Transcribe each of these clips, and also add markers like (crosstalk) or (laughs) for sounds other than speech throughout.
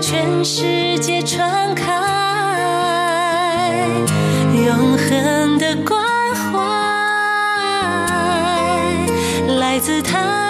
全世界传开，永恒的关怀来自他。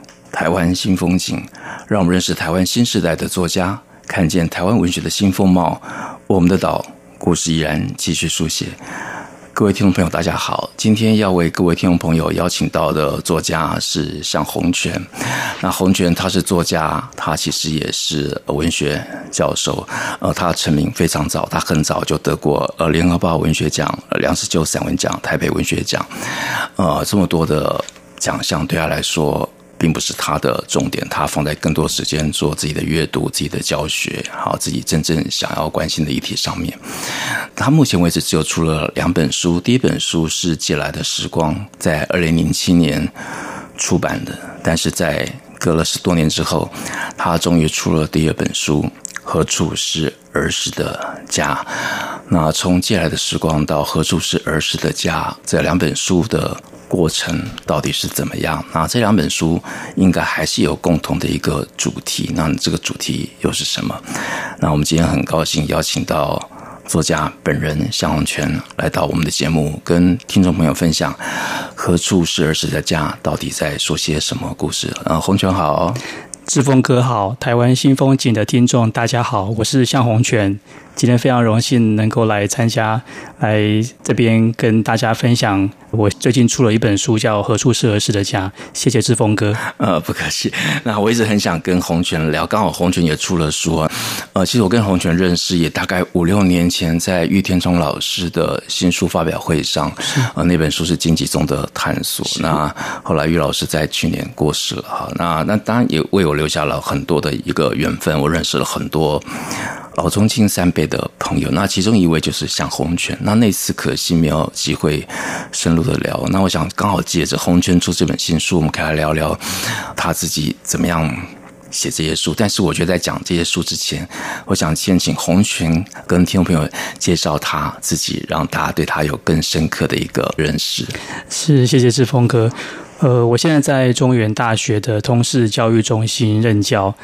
台湾新风景，让我们认识台湾新时代的作家，看见台湾文学的新风貌。我们的岛故事依然继续书写。各位听众朋友，大家好，今天要为各位听众朋友邀请到的作家是向洪泉。那洪泉他是作家，他其实也是文学教授。呃，他成名非常早，他很早就得过呃联合报文学奖、梁实秋散文奖、台北文学奖。呃，这么多的奖项对他来说。并不是他的重点，他放在更多时间做自己的阅读、自己的教学，好，自己真正想要关心的议题上面。他目前为止只有出了两本书，第一本书是《借来的时光》，在二零零七年出版的，但是在隔了十多年之后，他终于出了第二本书。何处是儿时的家？那从借来的时光到何处是儿时的家，这两本书的过程到底是怎么样？那这两本书应该还是有共同的一个主题。那这个主题又是什么？那我们今天很高兴邀请到作家本人向鸿泉来到我们的节目，跟听众朋友分享何处是儿时的家到底在说些什么故事。呃，鸿泉好。志峰哥好，台湾新风景的听众大家好，我是向鸿泉。今天非常荣幸能够来参加，来这边跟大家分享。我最近出了一本书，叫《何处是合适的家》。谢谢志峰哥。呃，不客气。那我一直很想跟洪泉聊，刚好洪泉也出了书啊。呃，其实我跟洪泉认识也大概五六年前，在郁天聪老师的新书发表会上。呃，那本书是荆棘中的探索。那后来郁老师在去年过世了哈。那那当然也为我留下了很多的一个缘分，我认识了很多。老中青三辈的朋友，那其中一位就是向鸿泉。那那次可惜没有机会深入的聊。那我想刚好借着鸿泉出这本新书，我们可以来聊聊他自己怎么样写这些书。但是我觉得在讲这些书之前，我想先请鸿泉跟听众朋友介绍他自己，让大家对他有更深刻的一个认识。是，谢谢志峰哥。呃，我现在在中原大学的通识教育中心任教。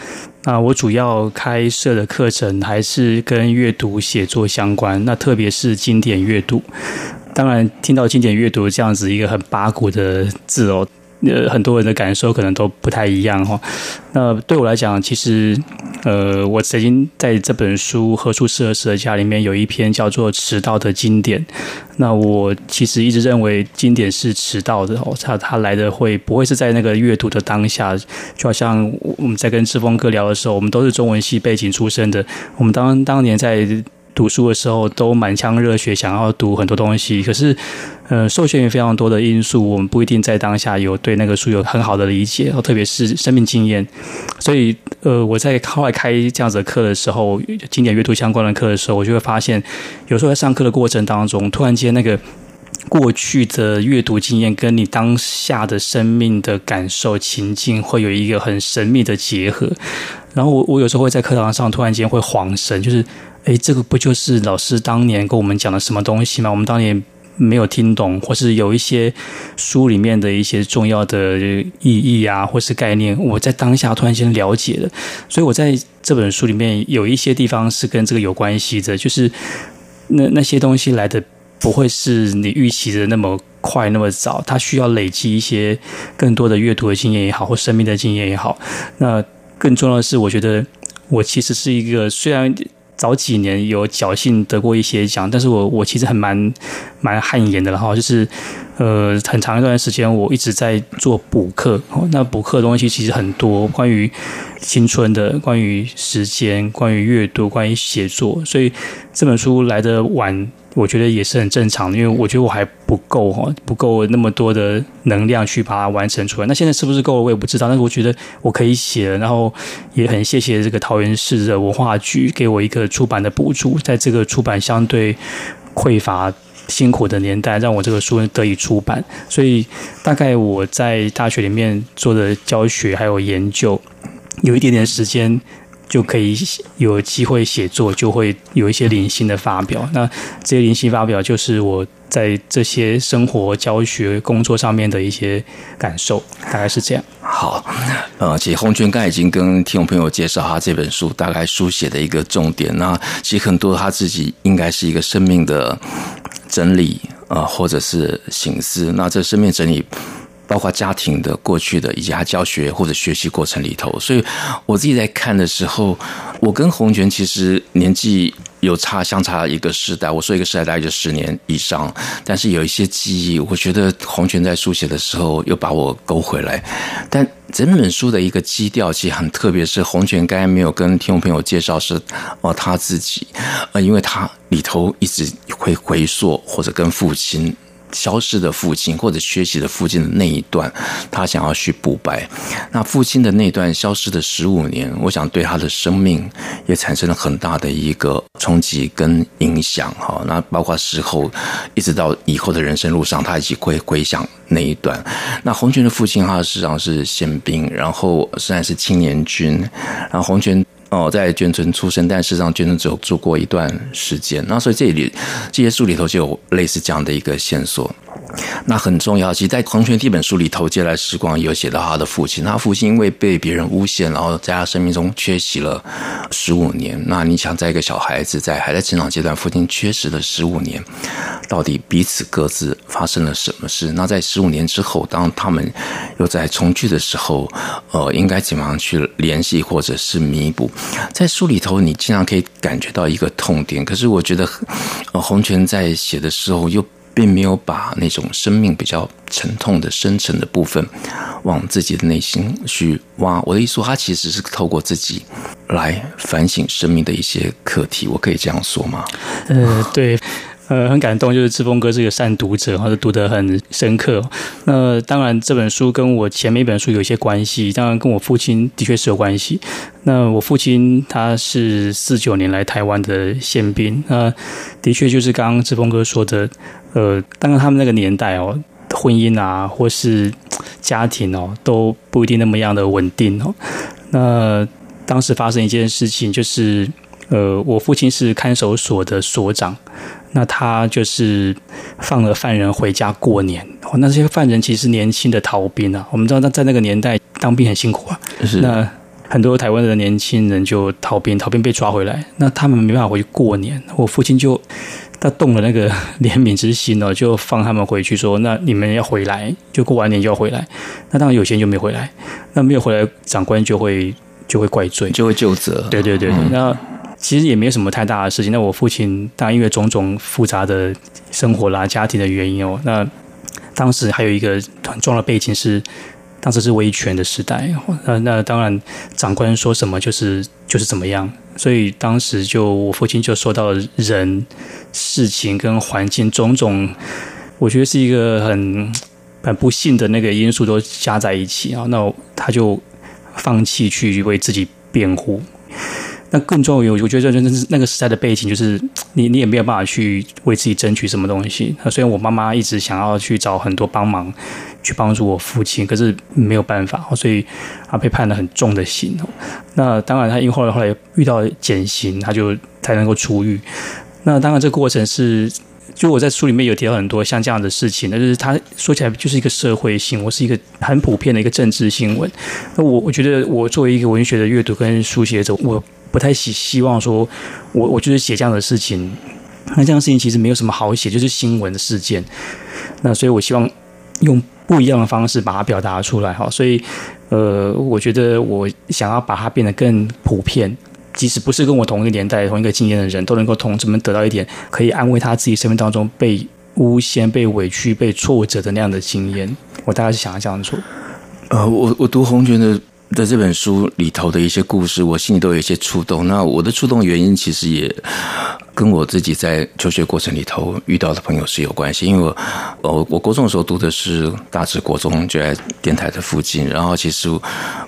啊我主要开设的课程还是跟阅读写作相关，那特别是经典阅读。当然，听到经典阅读这样子一个很八股的字哦。呃，很多人的感受可能都不太一样哈。那对我来讲，其实，呃，我曾经在这本书《何处是儿时的家》里面有一篇叫做“迟到的经典”。那我其实一直认为经典是迟到的哦，它它来的会不会是在那个阅读的当下？就好像我们在跟志峰哥聊的时候，我们都是中文系背景出身的，我们当当年在。读书的时候都满腔热血，想要读很多东西。可是，呃，受限于非常多的因素，我们不一定在当下有对那个书有很好的理解，然后特别是生命经验。所以，呃，我在后来开这样子的课的时候，经典阅读相关的课的时候，我就会发现，有时候在上课的过程当中，突然间那个过去的阅读经验跟你当下的生命的感受情境，会有一个很神秘的结合。然后我我有时候会在课堂上突然间会恍神，就是。哎，这个不就是老师当年跟我们讲的什么东西吗？我们当年没有听懂，或是有一些书里面的一些重要的意义啊，或是概念，我在当下突然间了解了。所以我在这本书里面有一些地方是跟这个有关系的，就是那那些东西来的不会是你预期的那么快那么早，它需要累积一些更多的阅读的经验也好，或生命的经验也好。那更重要的是，我觉得我其实是一个虽然。早几年有侥幸得过一些奖，但是我我其实很蛮蛮汗颜的然后，就是呃很长一段时间我一直在做补课，那补课的东西其实很多，关于青春的，关于时间，关于阅读，关于写作，所以这本书来得晚。我觉得也是很正常的，因为我觉得我还不够哈，不够那么多的能量去把它完成出来。那现在是不是够了，我也不知道。但是我觉得我可以写了，然后也很谢谢这个桃园市的文化局给我一个出版的补助，在这个出版相对匮乏、辛苦的年代，让我这个书得以出版。所以大概我在大学里面做的教学还有研究，有一点点时间。就可以有机会写作，就会有一些零星的发表。那这些零星发表，就是我在这些生活、教学、工作上面的一些感受，大概是这样。好，呃，其实鸿銓刚才已经跟听众朋友介绍他这本书大概书写的一个重点。那其实很多他自己应该是一个生命的整理啊、或者是省思。那这生命整理。包括家庭的过去的，以及他教学或者学习过程里头，所以我自己在看的时候，我跟洪泉其实年纪有差，相差一个时代。我说一个时代大概就十年以上，但是有一些记忆，我觉得洪泉在书写的时候又把我勾回来。但整本书的一个基调其实很特别，是洪泉刚才没有跟听众朋友介绍是哦他自己，呃，因为他里头一直会回溯或者跟父亲。消失的父亲，或者缺席的父亲的那一段，他想要去补白。那父亲的那段消失的十五年，我想对他的生命也产生了很大的一个冲击跟影响。哈，那包括事后一直到以后的人生路上，他一起会回想那一段。那鸿銓的父亲，他实际上是宪兵，然后虽然是青年军，然后鸿銓。哦，在眷村出生，但事实上眷村只有住过一段时间。那所以这里这些书里头就有类似这样的一个线索。那很重要，其实，在鸿銓这本书里头，《借来时光》有写到他的父亲。他父亲因为被别人诬陷，然后在他生命中缺席了十五年。那你想，在一个小孩子在还在成长阶段，父亲缺席了十五年，到底彼此各自发生了什么事？那在十五年之后，当他们又在重聚的时候，呃，应该怎么样去联系或者是弥补？在书里头，你经常可以感觉到一个痛点。可是，我觉得，呃，鸿銓在写的时候又。并没有把那种生命比较沉痛的深沉的部分往自己的内心去挖。我的意思说，他其实是透过自己来反省生命的一些课题。我可以这样说吗？呃，对。呃，很感动，就是志峰哥是个善读者，或者读得很深刻。那当然，这本书跟我前面一本书有一些关系，当然跟我父亲的确是有关系。那我父亲他是四九年来台湾的宪兵，那的确就是刚刚志峰哥说的，呃，当然他们那个年代哦，婚姻啊，或是家庭哦，都不一定那么样的稳定哦。那当时发生一件事情，就是呃，我父亲是看守所的所长。那他就是放了犯人回家过年。那这些犯人其实年轻的逃兵啊，我们知道，他在那个年代当兵很辛苦啊。是。那很多台湾的年轻人就逃兵，逃兵被抓回来，那他们没办法回去过年。我父亲就他动了那个怜悯之心哦，就放他们回去，说：“那你们要回来，就过完年就要回来。”那当然有些人就没回来，那没有回来，长官就会就会怪罪，就会就责。对对对对，嗯、那。其实也没有什么太大的事情。那我父亲当然因为种种复杂的生活啦、家庭的原因哦，那当时还有一个很重要的背景是，当时是威权的时代。那那当然长官说什么就是就是怎么样。所以当时就我父亲就受到人、事情跟环境种种，我觉得是一个很 (tsk) 很不幸的那个因素都加在一起啊。那他就放弃去为自己辩护。那更重要，我觉得真是那个时代的背景，就是 (tsk) 你你也没有办法去为自己争取什么东西。那虽然我妈妈一直想要去找很多帮忙，去帮助我父亲，可是没有办法，所以他被判了很重的刑。那当然，他因为后来后来遇到减刑，他就才能够出狱。那当然，这个过程是。就我在书里面有提到很多像这样的事情，那就是他说起来就是一个社会新闻，是一个很普遍的一个政治新闻。那我我觉得我作为一个文学的阅读跟书写者，我不太希希望说我我就是写这样的事情。那这样的事情其实没有什么好写，就是新闻的事件。那所以我希望用不一样的方式把它表达出来哈。所以呃，我觉得我想要把它变得更普遍。即使不是跟我同一个年代、同一个经验的人，都能够同志们得到一点可以安慰他自己生命当中被诬陷、被委屈、被挫折的那样的经验。我大概是想要这样做。呃，我我读洪泉的在这本书里头的一些故事，我心里都有一些触动。那我的触动原因，其实也跟我自己在求学过程里头遇到的朋友是有关系。因为我，我我国中的时候读的是大直国中，就在电台的附近。然后，其实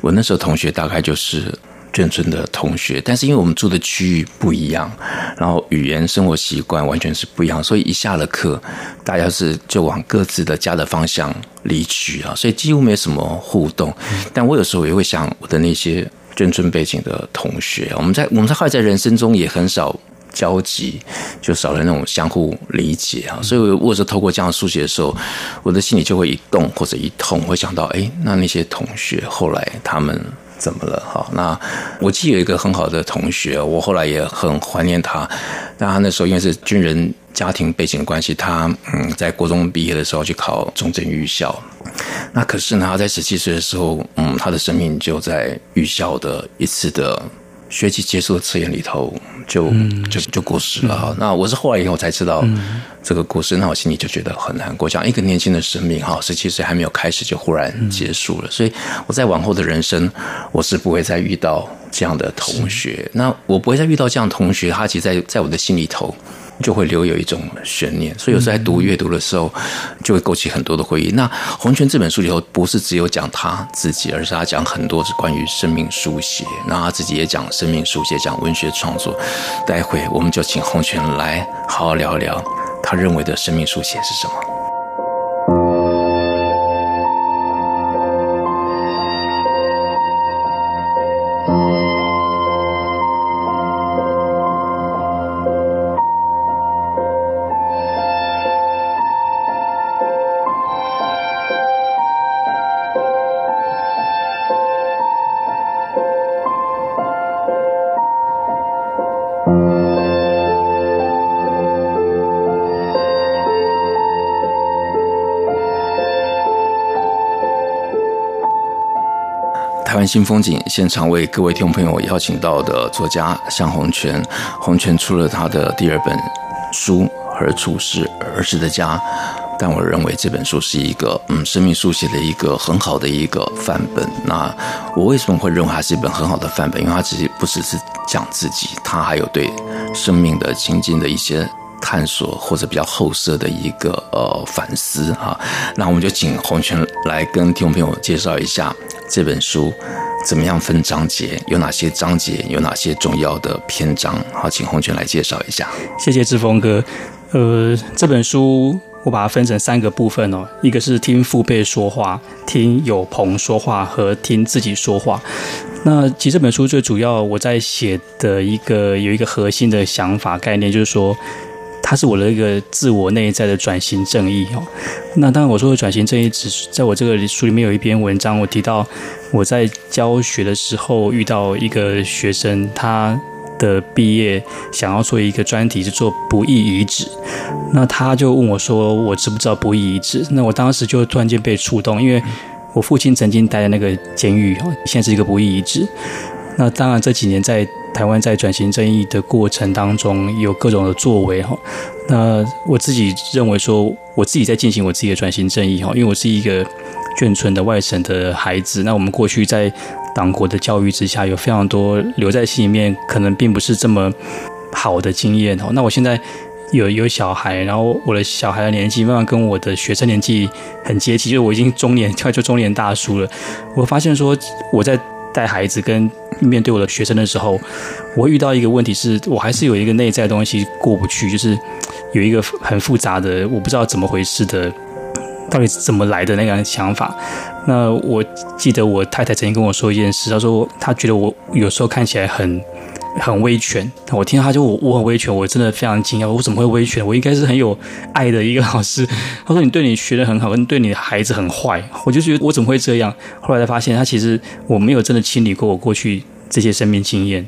我那时候同学大概就是。眷村的同学，但是因为我们住的区域不一样，然后语言、生活习惯完全是不一样，所以一下了课，大家是就往各自的家的方向离去啊，所以几乎没什么互动。但我有时候也会想我的那些眷村背景的同学，我们在我们在后来在人生中也很少交集，就少了那种相互理解啊。所以我有时候透过这样书写的时候，我的心里就会一动或者一痛，会想到，哎，那那些同学后来他们。怎么了？好，那我记得有一个很好的同学，我后来也很怀念他。但他那时候因为是军人家庭背景关系，他嗯，在国中毕业的时候去考中正预校。那可是呢，他在十七岁的时候，嗯，他的生命就在预校的一次的。学期结束的测验里头就，就就就过世了哈。那我是后来以后才知道这个故事，那我心里就觉得很难过。这样一个年轻的生命哈，十七岁还没有开始就忽然结束了，所以我在往后的人生，我是不会再遇到这样的同学。那我不会再遇到这样的同学，他其实在在我的心里头。就会留有一种悬念，所以有时候在读阅读的时候，就会勾起很多的回忆。那洪泉这本书里头，不是只有讲他自己，而是他讲很多是关于生命书写。那他自己也讲生命书写，讲文学创作。待会我们就请洪泉来好好聊一聊，他认为的生命书写是什么。台湾新风景现场为各位听众朋友邀请到的作家向洪泉，洪泉出了他的第二本书《何处是儿时的家》，但我认为这本书是一个嗯生命书写的一个很好的一个范本。那我为什么会认为它是一本很好的范本？因为它其实不只是讲自己，它还有对生命的情境的一些探索，或者比较后设的一个呃反思哈。那我们就请洪泉来跟听众朋友介绍一下。这本书怎么样分章节？有哪些章节？有哪些重要的篇章？好，请洪泉来介绍一下。谢谢志峰哥。呃，这本书我把它分成三个部分哦，一个是听父辈说话，听友朋说话和听自己说话。那其实这本书最主要我在写的一个有一个核心的想法概念，就是说。它是我的一个自我内在的转型正义哦。那当然，我说的转型正义，只是在我这个书里面有一篇文章，我提到我在教学的时候遇到一个学生，他的毕业想要做一个专题，是做不义遗址。那他就问我说：“我知不知道不义遗址？”那我当时就突然间被触动，因为我父亲曾经待在那个监狱，现在是一个不义遗址。那当然这几年在。台湾在转型正义的过程当中有各种的作为哈，那我自己认为说，我自己在进行我自己的转型正义哈，因为我是一个眷村的外省的孩子，那我们过去在党国的教育之下，有非常多留在心里面可能并不是这么好的经验哦。那我现在有有小孩，然后我的小孩的年纪慢慢跟我的学生年纪很接近，就是我已经中年，快 (laughs) 就中年大叔了。我发现说我在。带孩子跟面对我的学生的时候，我遇到一个问题是，我还是有一个内在的东西过不去，就是有一个很复杂的，我不知道怎么回事的，到底是怎么来的那个想法。那我记得我太太曾经跟我说一件事，她说她觉得我有时候看起来很。很威权，我听到她就我我很威权，我真的非常惊讶，我怎么会威权？我应该是很有爱的一个老师。(laughs) 她说你对你学得很好，跟对你的孩子很坏，我就觉得我怎么会这样？后来才发现，他其实我没有真的清理过我过去这些生命经验，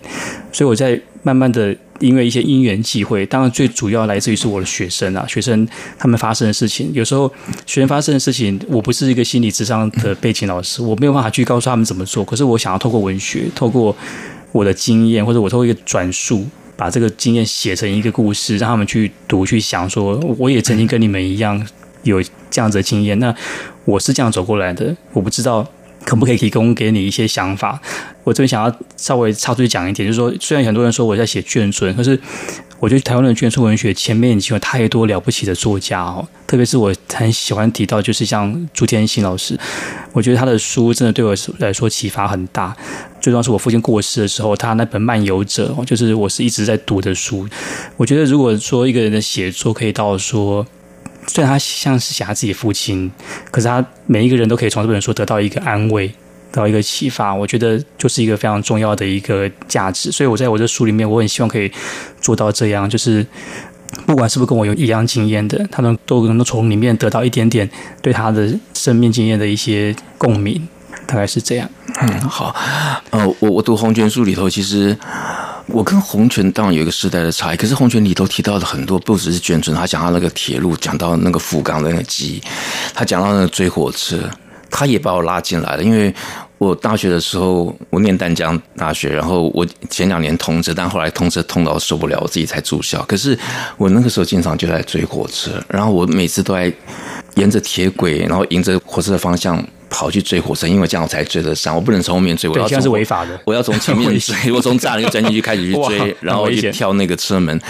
所以我在慢慢的因为一些因缘际会，当然最主要来自于是我的学生啊，学生他们发生的事情，有时候学生发生的事情，我不是一个心理智商的背景老师，我没有办法去告诉他们怎么做，可是我想要透过文学，透过。我的经验，或者我透过一个转述，把这个经验写成一个故事，让他们去读、去想，说我也曾经跟你们一样有这样子的经验。那我是这样走过来的，我不知道可不可以提供给你一些想法。我这边想要稍微插出去讲一点，就是说，虽然很多人说我在写眷村，可是。我觉得台湾的眷村文学前面已经有太多了不起的作家哦，特别是我很喜欢提到，就是像朱天心老师，我觉得他的书真的对我来说启发很大。最重要是我父亲过世的时候，他那本《漫游者》就是我是一直在读的书。我觉得如果说一个人的写作可以到说，虽然他像是写他自己父亲，可是他每一个人都可以从这本书得到一个安慰。得到一个启发，我觉得就是一个非常重要的一个价值。所以我在我的书里面，我很希望可以做到这样，就是不管是不是跟我有一样经验的，他们都能够从里面得到一点点对他的生命经验的一些共鸣，大概是这样。嗯，好。呃，我我读洪泉书里头，其实我跟洪泉当然有一个时代的差异，可是洪泉里头提到的很多不只是眷村，他讲到那个铁路，讲到那个福冈的那个记忆，他讲到那个追火车。他也把我拉进来了，因为我大学的时候我念淡江大学，然后我前两年通车，但后来通车通到受不了，我自己才住校。可是我那个时候经常就在追火车，然后我每次都在沿着铁轨，然后迎着火车的方向跑去追火车，因为这样我才追得上。我不能从后面追，我要从这样是违法的。我要从前面 (laughs) 追，(laughs) 我从栅栏钻进去开始去追，(laughs) 然后去跳那个车门，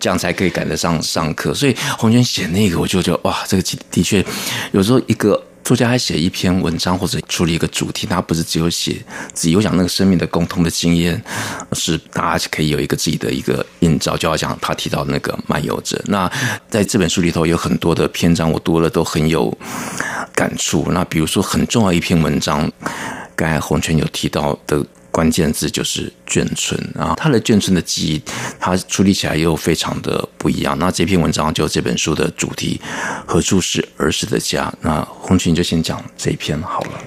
这样才可以赶得上上课。所以洪娟写那个，我就觉得哇，这个的确有时候一个。作家还写一篇文章或者处理一个主题，他不是只有写自己，有讲那个生命的共同的经验，是大家可以有一个自己的一个印照。就好像他提到那个漫游者，那在这本书里头有很多的篇章，我读了都很有感触。那比如说很重要一篇文章，刚才洪泉有提到的。关键字就是眷村啊，他的眷村的记忆，他处理起来又非常的不一样。那这篇文章就这本书的主题，何处是儿时的家？那洪泉就先讲这一篇好了。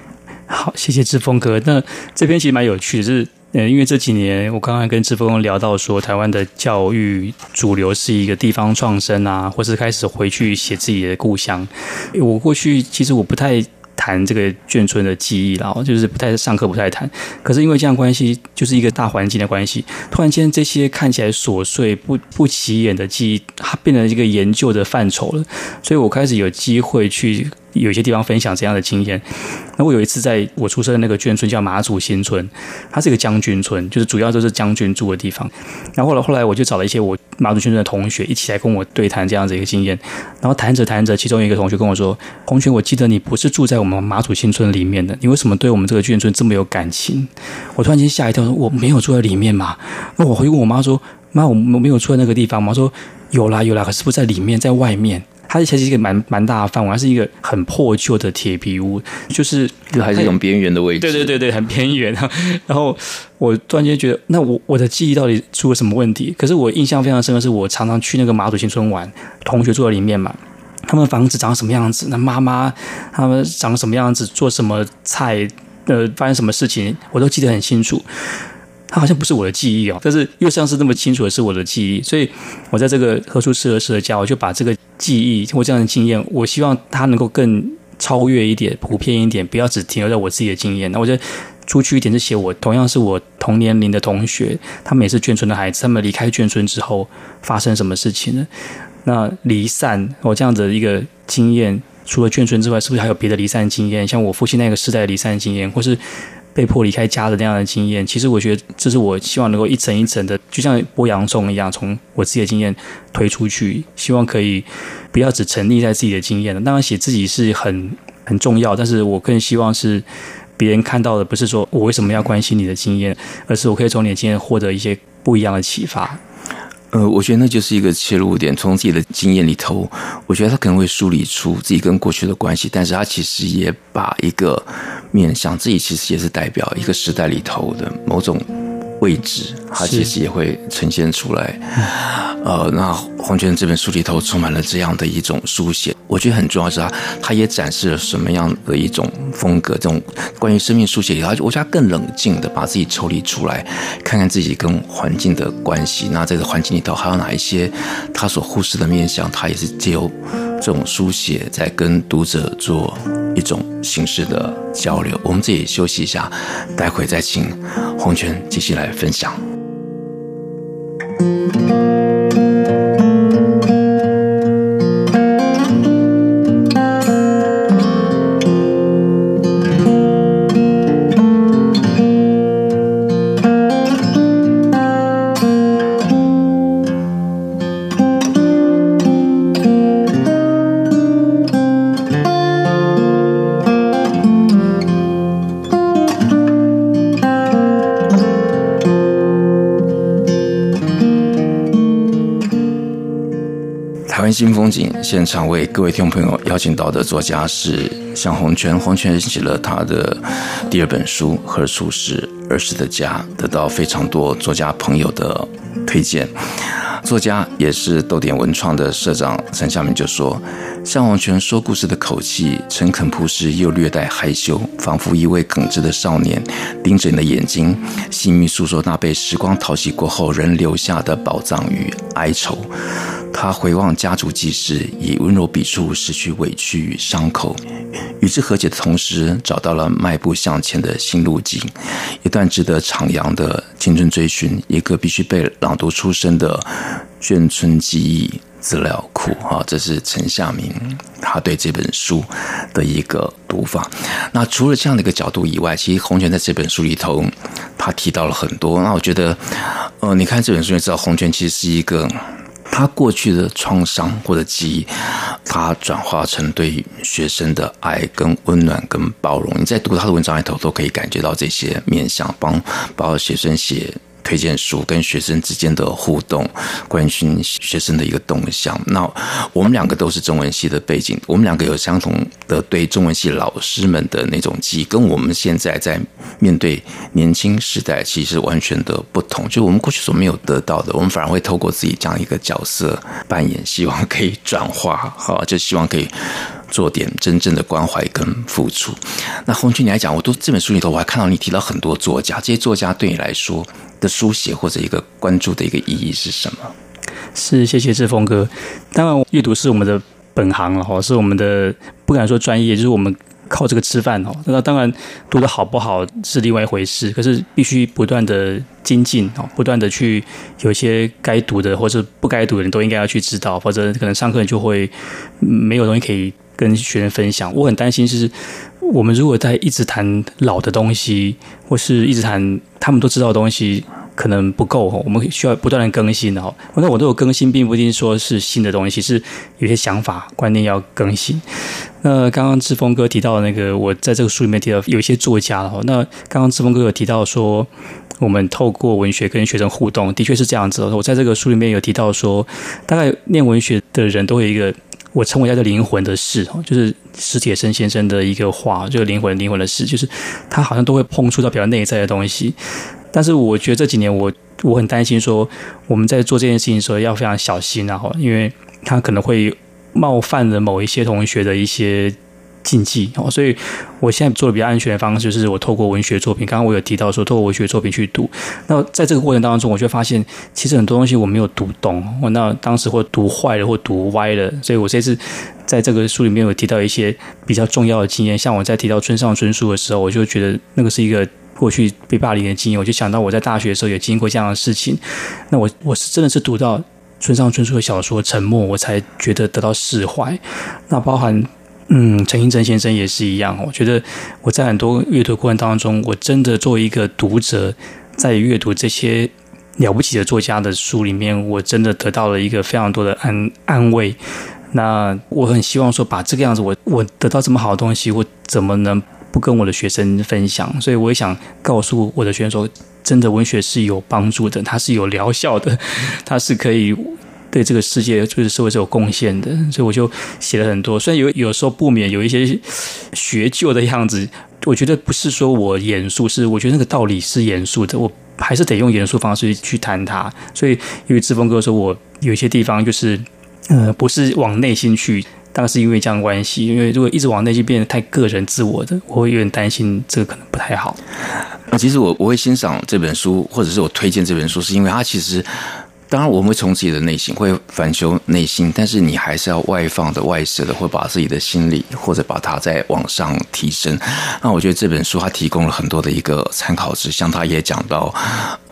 好，谢谢志峰哥。那这篇其实蛮有趣的，是呃，因为这几年我刚刚跟志峰聊到说，台湾的教育主流是一个地方创生啊，或是开始回去写自己的故乡。我过去其实我不太。谈这个眷村的记忆，然后就是不太上课，不太谈。可是因为这样关系，就是一个大环境的关系，突然间这些看起来琐碎、不不起眼的记忆，它变成一个研究的范畴了。所以我开始有机会去。有些地方分享这样的经验。那我有一次在我出生的那个眷村叫马祖新村，它是一个将军村，就是主要都是将军住的地方。然后后来后来我就找了一些我马祖新村的同学一起来跟我对谈这样子一个经验。然后谈着谈着，其中一个同学跟我说：“洪泉，我记得你不是住在我们马祖新村里面的，你为什么对我们这个眷村这么有感情？”我突然间吓一跳，说：“我没有住在里面嘛？”那我回问我妈说：“妈，我没有住在那个地方吗？”说：“有啦有啦，可是不在里面，在外面。”它其实是一个蛮蛮大的范围，它是一个很破旧的铁皮屋，就是就还是一种边缘的位置。对对对对，很边缘。然后我突然间觉得，那我我的记忆到底出了什么问题？可是我印象非常深刻是，我常常去那个马祖新村玩，同学住在里面嘛，他们房子长什么样子？那妈妈他们长什么样子？做什么菜？呃，发生什么事情？我都记得很清楚。它好像不是我的记忆哦，但是又像是那么清楚的是我的记忆，所以我在这个何处是儿时的家，我就把这个记忆或这样的经验，我希望它能够更超越一点、普遍一点，不要只停留在我自己的经验。那我就出去一点，就写我同样是我同年龄的同学，他们也是眷村的孩子，他们离开眷村之后发生什么事情呢？那离散，我这样的一个经验，除了眷村之外，是不是还有别的离散经验？像我父亲那个时代的离散经验，或是？被迫离开家的那样的经验，其实我觉得这是我希望能够一层一层的，就像剥洋葱一样，从我自己的经验推出去，希望可以不要只沉溺在自己的经验了。当然，写自己是很很重要，但是我更希望是别人看到的，不是说我为什么要关心你的经验，而是我可以从你的经验获得一些不一样的启发。呃，我觉得那就是一个切入点，从自己的经验里头，我觉得他可能会梳理出自己跟过去的关系，但是他其实也把一个面向自己，其实也是代表一个时代里头的某种位置，它其实也会呈现出来。(laughs) 呃，那黄泉这本书里头充满了这样的一种书写，我觉得很重要是它，它也展示了什么样的一种风格，这种关于生命书写里头，我觉得他更冷静的把自己抽离出来，看看自己跟环境的关系。那这个环境里头还有哪一些他所忽视的面向，他也是借由这种书写在跟读者做一种形式的交流。我们这里休息一下，待会再请黄泉继续来分享。新风景现场为各位听众朋友邀请到的作家是向洪泉，洪泉写了他的第二本书《何处是儿时的家》，得到非常多作家朋友的推荐。作家也是逗点文创的社长陈夏明就说：“向洪泉说故事的口气诚恳朴实，又略带害羞，仿佛一位耿直的少年，盯着你的眼睛，细密诉说那被时光淘洗过后仍留下的宝藏与哀愁。”他回望家族记事，以温柔笔触拭去委屈与伤口，与之和解的同时，找到了迈步向前的新路径。一段值得徜徉的青春追寻，一个必须被朗读出声的眷村记忆资料库。哈，这是陈夏明他对这本书的一个读法。那除了这样的一个角度以外，其实洪泉在这本书里头，他提到了很多。那我觉得，呃，你看这本书，就知道洪泉其实是一个。他过去的创伤或者记忆，他转化成对学生的爱、跟温暖、跟包容。你在读他的文章里头，都可以感觉到这些面向，帮帮学生写。推荐书跟学生之间的互动，关心学生的一个动向。那我们两个都是中文系的背景，我们两个有相同的对中文系老师们的那种记忆，跟我们现在在面对年轻时代其实完全的不同。就我们过去所没有得到的，我们反而会透过自己这样一个角色扮演，希望可以转化，哈，就希望可以。做点真正的关怀跟付出。那洪军，你来讲，我读这本书里头，我还看到你提到很多作家，这些作家对你来说的书写或者一个关注的一个意义是什么？是，谢谢志峰哥。当然，阅读是我们的本行了哈，是我们的不敢说专业，就是我们靠这个吃饭哦。那当然，读得好不好是另外一回事，可是必须不断的精进哦，不断的去有一些该读的或者不该读的，你都应该要去知道，否则可能上课你就会没有东西可以。跟学生分享，我很担心是，我们如果在一直谈老的东西，或是一直谈他们都知道的东西，可能不够。我们需要不断的更新的哈。那我都有更新，并不一定说是新的东西，是有些想法观念要更新。那刚刚志峰哥提到的那个，我在这个书里面提到有一些作家哈。那刚刚志峰哥有提到说，我们透过文学跟学生互动，的确是这样子。我在这个书里面有提到说，大概念文学的人都有一个。我称为叫做灵魂的事，就是史铁生先生的一个话，就是灵魂灵魂的事，就是他好像都会碰触到比较内在的东西。但是我觉得这几年我我很担心说，我们在做这件事情的时候要非常小心，然后因为他可能会冒犯了某一些同学的一些。禁忌哦，所以我现在做的比较安全的方式，就是我透过文学作品。刚刚我有提到说，透过文学作品去读。那在这个过程当中，我就发现，其实很多东西我没有读懂。我那当时或读坏了，或读歪了。所以我这次在这个书里面有提到一些比较重要的经验。像我在提到村上春树的时候，我就觉得那个是一个过去被霸凌的经验。我就想到我在大学的时候也经历过这样的事情。那我我是真的是读到村上春树的小说《沉默》，我才觉得得到释怀。那包含。嗯，陈映真先生也是一样。我觉得我在很多阅读过程当中，我真的作为一个读者，在阅读这些了不起的作家的书里面，我真的得到了一个非常多的安安慰。那我很希望说，把这个样子，我我得到这么好的东西，我怎么能不跟我的学生分享？所以我也想告诉我的学生说，真的文学是有帮助的，它是有疗效的，它是可以。对这个世界，就是社会是有贡献的，所以我就写了很多。虽然有有时候不免有一些学究的样子，我觉得不是说我严肃，是我觉得那个道理是严肃的，我还是得用严肃方式去谈它。所以，因为志峰哥说我有一些地方就是，呃，不是往内心去，大概是因为这样关系。因为如果一直往内心变得太个人自我的，我会有点担心这个可能不太好。其实我我会欣赏这本书，或者是我推荐这本书，是因为它其实。当然，我们会从自己的内心会反求内心，但是你还是要外放的、外射的，会把自己的心理或者把它再往上提升。那我觉得这本书它提供了很多的一个参考值，像他也讲到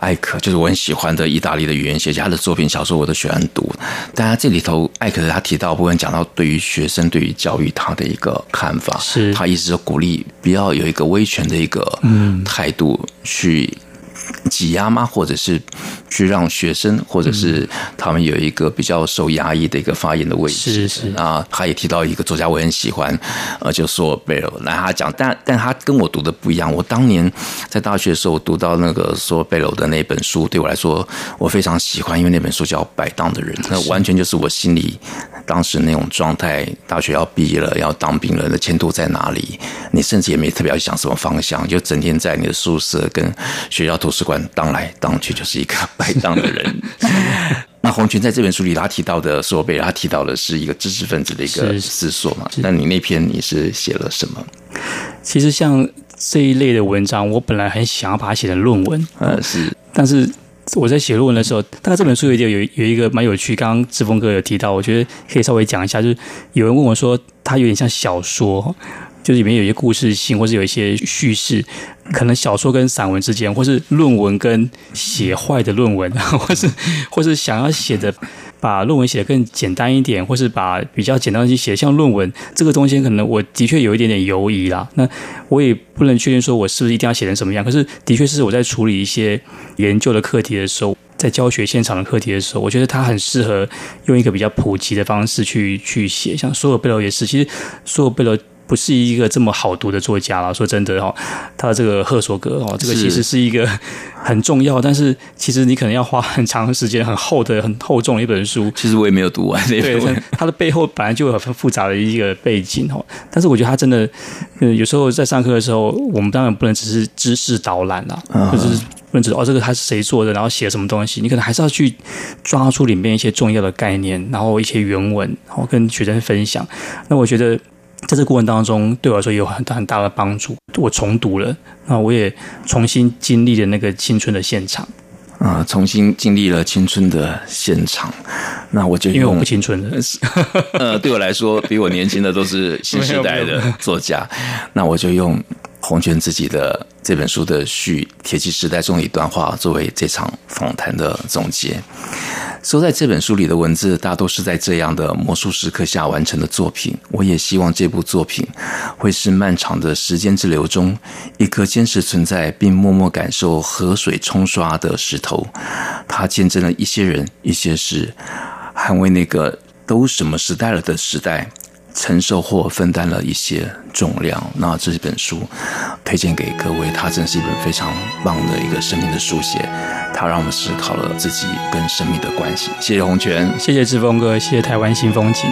艾可，就是我很喜欢的意大利的语言学家，他的作品小说我都喜欢读。当然，这里头艾可他提到部分讲到对于学生、对于教育他的一个看法，是他一直鼓励不要有一个威权的一个态度去。挤压吗？或者是去让学生，或者是他们有一个比较受压抑的一个发言的位置？是是啊，他也提到一个作家，我很喜欢，呃，就索尔贝罗。那，他讲，但但他跟我读的不一样。我当年在大学的时候我读到那个索尔贝罗的那本书，对我来说我非常喜欢，因为那本书叫《摆荡的人》，那完全就是我心里当时那种状态。大学要毕业了，要当兵了，的前途在哪里？你甚至也没特别要想什么方向，就整天在你的宿舍跟学校图书馆。荡来荡去就是一个 (laughs) 摆荡的人。(laughs) 那红群在这本书里，他提到的索尔贝罗，他提到的是一个知识分子的一个思索嘛？那你那篇你是写了什么？其实像这一类的文章，我本来很想要把它写成论文，呃，是。但是我在写论文的时候，大概这本书有有有一个蛮有趣，刚刚志峰哥有提到，我觉得可以稍微讲一下，就是有人问我说，它有点像小说。就是里面有一些故事性，或是有一些叙事，可能小说跟散文之间，或是论文跟写坏的论文，(laughs) 或是或是想要写的，把论文写得更简单一点，或是把比较简单的东西写像论文，这个东西可能我的确有一点点犹疑啦。那我也不能确定说我是不是一定要写成什么样，可是的确是我在处理一些研究的课题的时候，在教学现场的课题的时候，我觉得它很适合用一个比较普及的方式去去写，像索尔贝罗也是，其实索尔贝罗。不是一个这么好读的作家了。说真的哈，他的这个《赫索格》哦，这个其实是一个很重要，但是其实你可能要花很长时间、很厚的、很厚重的一本书。其实我也没有读完那本。对，他的背后本来就有很复杂的一个背景哦。但是我觉得他真的，嗯，有时候在上课的时候，我们当然不能只是知识导览啦，就是不能只是哦，这个他是谁做的，然后写什么东西，你可能还是要去抓出里面一些重要的概念，然后一些原文，然后跟学生分享。那我觉得。在这个过程当中，对我来说有很大很大的帮助。我重读了，那我也重新经历了那个青春的现场。啊，重新经历了青春的现场。那我就用因为我不青春了。(laughs) 呃，对我来说，比我年轻的都是新时代的作家。那我就用洪泉自己的这本书的序《铁骑时代》中的一段话作为这场访谈的总结。收在这本书里的文字，大都是在这样的魔术时刻下完成的作品。我也希望这部作品会是漫长的时间之流中一颗坚持存在并默默感受河水冲刷的石头。它见证了一些人、一些事，捍卫那个都什么时代了的时代。承受或分担了一些重量，那这本书推荐给各位，它真是一本非常棒的一个生命的书写，它让我们思考了自己跟生命的关系。谢谢洪泉，谢谢志峰哥，谢谢台湾新风景。